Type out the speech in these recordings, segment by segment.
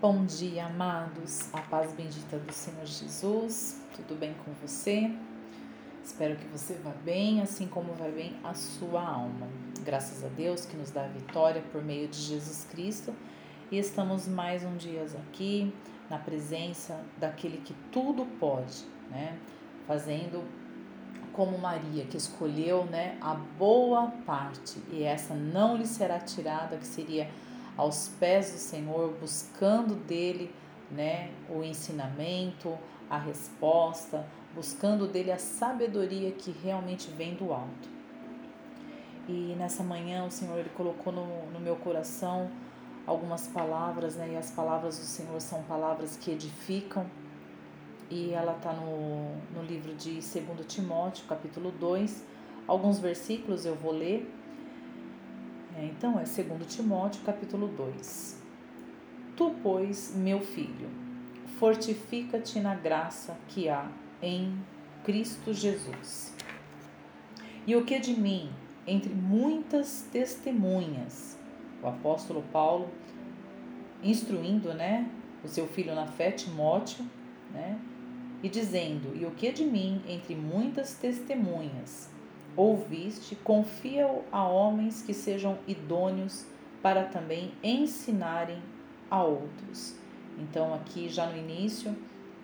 Bom dia, amados. A paz bendita do Senhor Jesus. Tudo bem com você? Espero que você vá bem, assim como vai bem a sua alma. Graças a Deus que nos dá a vitória por meio de Jesus Cristo. E estamos mais um dia aqui na presença daquele que tudo pode, né? Fazendo como Maria, que escolheu, né, a boa parte, e essa não lhe será tirada, que seria aos pés do Senhor, buscando dele, né, o ensinamento, a resposta, buscando dele a sabedoria que realmente vem do alto. E nessa manhã o Senhor ele colocou no, no meu coração algumas palavras, né? E as palavras do Senhor são palavras que edificam. E ela está no, no livro de 2 Timóteo, capítulo 2. Alguns versículos eu vou ler então é 2 Timóteo capítulo 2. Tu, pois, meu filho, fortifica-te na graça que há em Cristo Jesus. E o que de mim, entre muitas testemunhas, o apóstolo Paulo instruindo, né, o seu filho na fé, Timóteo, né, e dizendo: E o que de mim, entre muitas testemunhas, ouviste, confia a homens que sejam idôneos para também ensinarem a outros. Então, aqui já no início,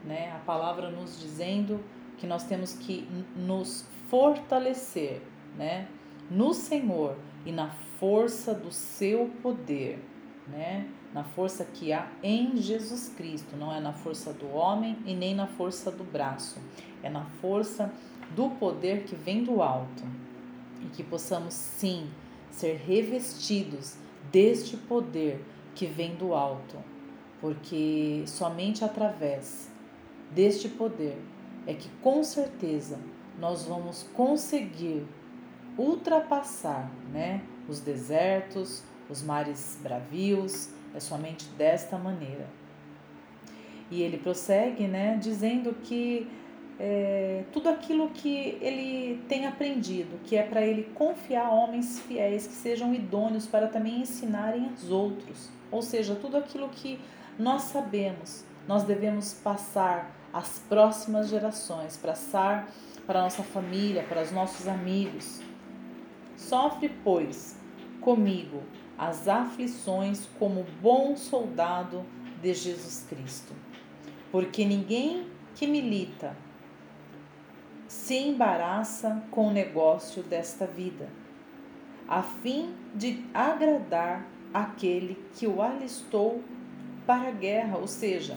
né, a palavra nos dizendo que nós temos que nos fortalecer, né, no Senhor e na força do seu poder, né, na força que há em Jesus Cristo, não é na força do homem e nem na força do braço, é na força do poder que vem do alto. E que possamos sim ser revestidos deste poder que vem do alto, porque somente através deste poder é que com certeza nós vamos conseguir ultrapassar, né, os desertos, os mares bravios, é somente desta maneira. E ele prossegue, né, dizendo que é, tudo aquilo que ele tem aprendido, que é para ele confiar homens fiéis que sejam idôneos para também ensinarem aos outros. Ou seja, tudo aquilo que nós sabemos, nós devemos passar às próximas gerações, passar para a nossa família, para os nossos amigos. Sofre, pois, comigo as aflições como bom soldado de Jesus Cristo. Porque ninguém que milita se embaraça com o negócio desta vida, a fim de agradar aquele que o alistou para a guerra, ou seja,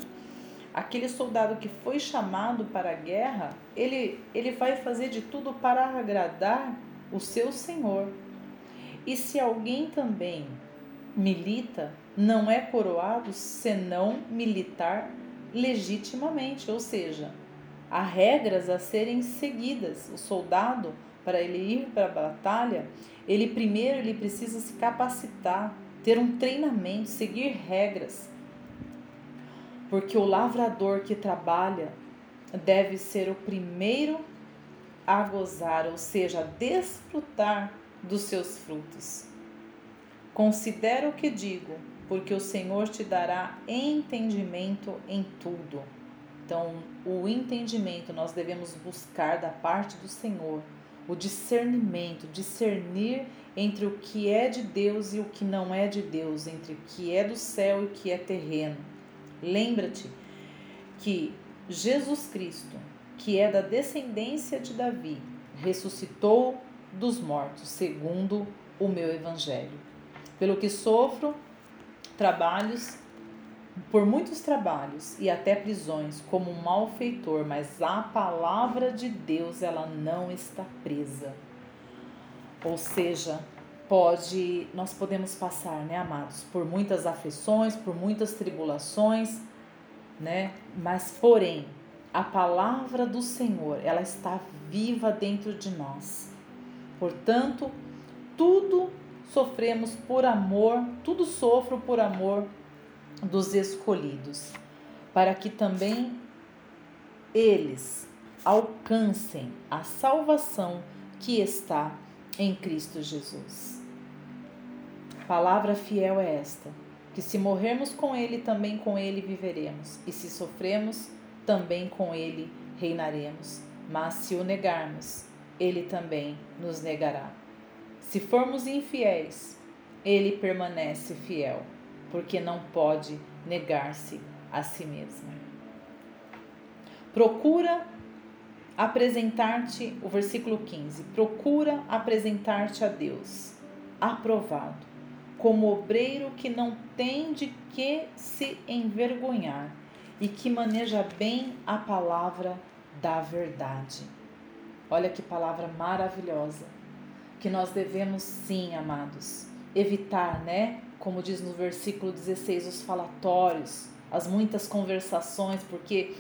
aquele soldado que foi chamado para a guerra, ele, ele vai fazer de tudo para agradar o seu senhor. E se alguém também milita, não é coroado senão militar legitimamente, ou seja, Há regras a serem seguidas. O soldado, para ele ir para a batalha, ele primeiro ele precisa se capacitar, ter um treinamento, seguir regras. Porque o lavrador que trabalha deve ser o primeiro a gozar, ou seja, a desfrutar dos seus frutos. Considera o que digo, porque o Senhor te dará entendimento em tudo. Então, o entendimento nós devemos buscar da parte do Senhor, o discernimento, discernir entre o que é de Deus e o que não é de Deus, entre o que é do céu e o que é terreno. Lembra-te que Jesus Cristo, que é da descendência de Davi, ressuscitou dos mortos, segundo o meu evangelho. Pelo que sofro trabalhos por muitos trabalhos e até prisões como um malfeitor, mas a palavra de Deus ela não está presa. Ou seja, pode nós podemos passar, né, amados, por muitas aflições, por muitas tribulações, né? Mas porém, a palavra do Senhor, ela está viva dentro de nós. Portanto, tudo sofremos por amor, tudo sofro por amor dos escolhidos, para que também eles alcancem a salvação que está em Cristo Jesus. Palavra fiel é esta, que se morrermos com ele, também com ele viveremos, e se sofremos, também com ele reinaremos. Mas se o negarmos, ele também nos negará. Se formos infiéis, ele permanece fiel, porque não pode negar-se a si mesmo. Procura apresentar-te, o versículo 15: procura apresentar-te a Deus, aprovado, como obreiro que não tem de que se envergonhar e que maneja bem a palavra da verdade. Olha que palavra maravilhosa. Que nós devemos sim, amados, evitar, né? Como diz no versículo 16, os falatórios, as muitas conversações, porque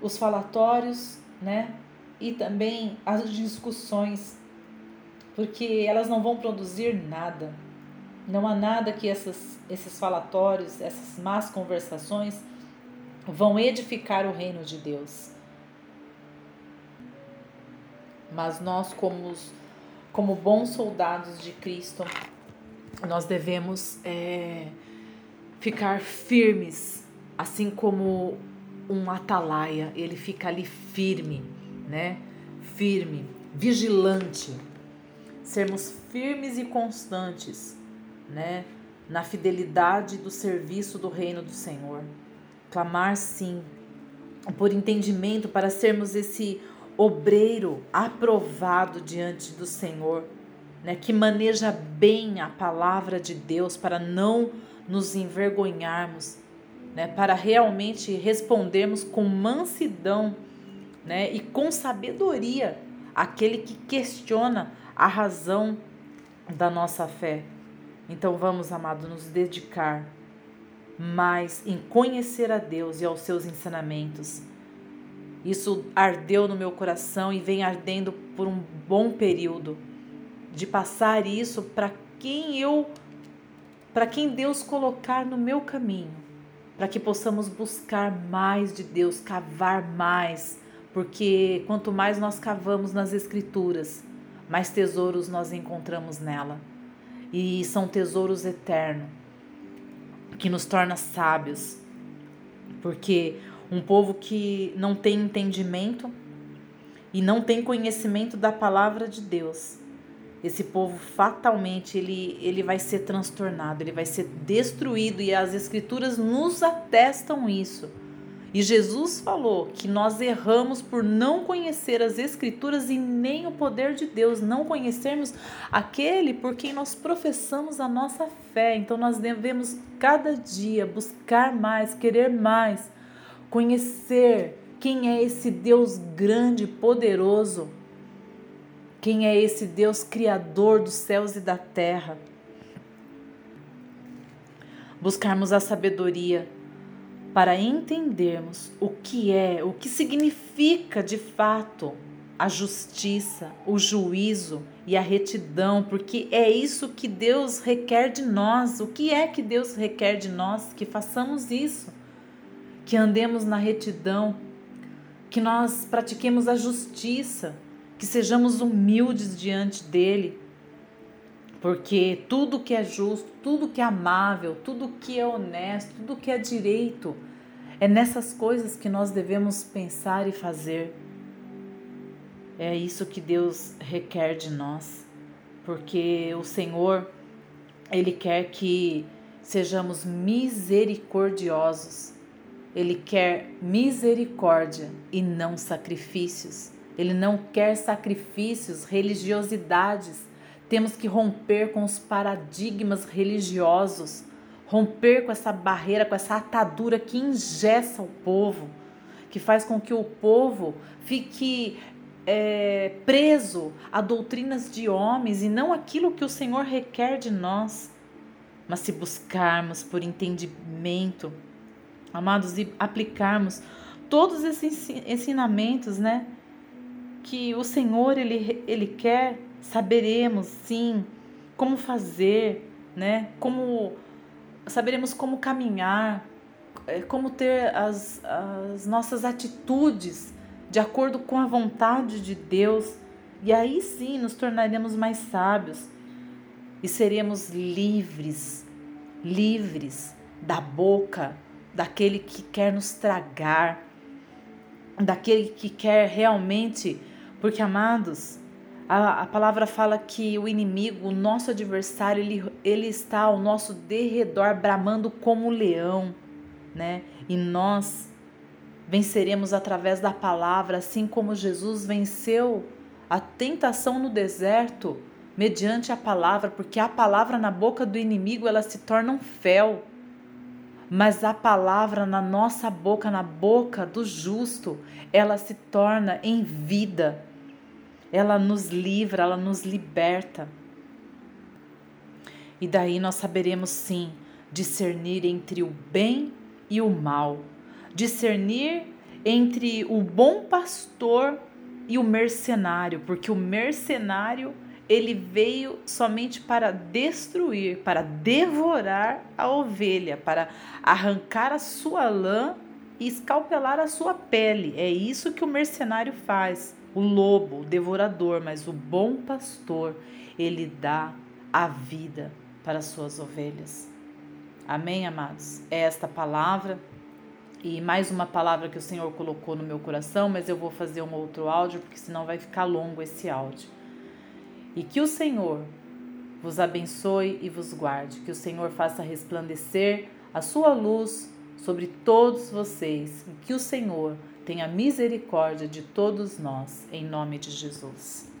os falatórios, né? E também as discussões, porque elas não vão produzir nada. Não há nada que essas, esses falatórios, essas más conversações vão edificar o reino de Deus. Mas nós, como, como bons soldados de Cristo, nós devemos é, ficar firmes, assim como um atalaia, ele fica ali firme, né? Firme, vigilante. Sermos firmes e constantes, né? Na fidelidade do serviço do reino do Senhor. Clamar sim por entendimento para sermos esse obreiro aprovado diante do Senhor, né, que maneja bem a palavra de Deus para não nos envergonharmos, né, para realmente respondermos com mansidão né, e com sabedoria aquele que questiona a razão da nossa fé. Então vamos, amado, nos dedicar mais em conhecer a Deus e aos seus ensinamentos isso ardeu no meu coração e vem ardendo por um bom período de passar isso para quem eu para quem Deus colocar no meu caminho, para que possamos buscar mais de Deus, cavar mais, porque quanto mais nós cavamos nas escrituras, mais tesouros nós encontramos nela. E são tesouros eternos que nos torna sábios. Porque um povo que não tem entendimento e não tem conhecimento da palavra de Deus. Esse povo fatalmente ele, ele vai ser transtornado, ele vai ser destruído e as escrituras nos atestam isso. E Jesus falou que nós erramos por não conhecer as Escrituras e nem o poder de Deus, não conhecermos aquele por quem nós professamos a nossa fé. Então nós devemos cada dia buscar mais, querer mais, conhecer quem é esse Deus grande, poderoso, quem é esse Deus criador dos céus e da terra. Buscarmos a sabedoria para entendermos o que é, o que significa de fato a justiça, o juízo e a retidão, porque é isso que Deus requer de nós. O que é que Deus requer de nós? Que façamos isso que andemos na retidão, que nós pratiquemos a justiça, que sejamos humildes diante dele, porque tudo que é justo, tudo que é amável, tudo que é honesto, tudo que é direito, é nessas coisas que nós devemos pensar e fazer. É isso que Deus requer de nós, porque o Senhor, Ele quer que sejamos misericordiosos ele quer misericórdia e não sacrifícios. Ele não quer sacrifícios, religiosidades. Temos que romper com os paradigmas religiosos, romper com essa barreira, com essa atadura que ingessa o povo, que faz com que o povo fique é, preso a doutrinas de homens e não aquilo que o Senhor requer de nós. Mas se buscarmos por entendimento, amados, e aplicarmos todos esses ensinamentos, né? Que o Senhor ele, ele quer, saberemos sim como fazer, né? Como saberemos como caminhar, é, como ter as, as nossas atitudes de acordo com a vontade de Deus. E aí sim nos tornaremos mais sábios e seremos livres livres da boca daquele que quer nos tragar, daquele que quer realmente, porque amados, a, a palavra fala que o inimigo, o nosso adversário, ele, ele está ao nosso derredor, bramando como leão, né? E nós venceremos através da palavra, assim como Jesus venceu a tentação no deserto mediante a palavra, porque a palavra na boca do inimigo ela se torna um fel. Mas a palavra na nossa boca, na boca do justo, ela se torna em vida ela nos livra, ela nos liberta. E daí nós saberemos sim discernir entre o bem e o mal, discernir entre o bom pastor e o mercenário, porque o mercenário ele veio somente para destruir, para devorar a ovelha, para arrancar a sua lã e escalpelar a sua pele. É isso que o mercenário faz o lobo, o devorador, mas o bom pastor, ele dá a vida para as suas ovelhas. Amém, amados? É esta palavra e mais uma palavra que o Senhor colocou no meu coração, mas eu vou fazer um outro áudio porque senão vai ficar longo esse áudio. E que o Senhor vos abençoe e vos guarde, que o Senhor faça resplandecer a sua luz sobre todos vocês, e que o Senhor Tenha misericórdia de todos nós, em nome de Jesus.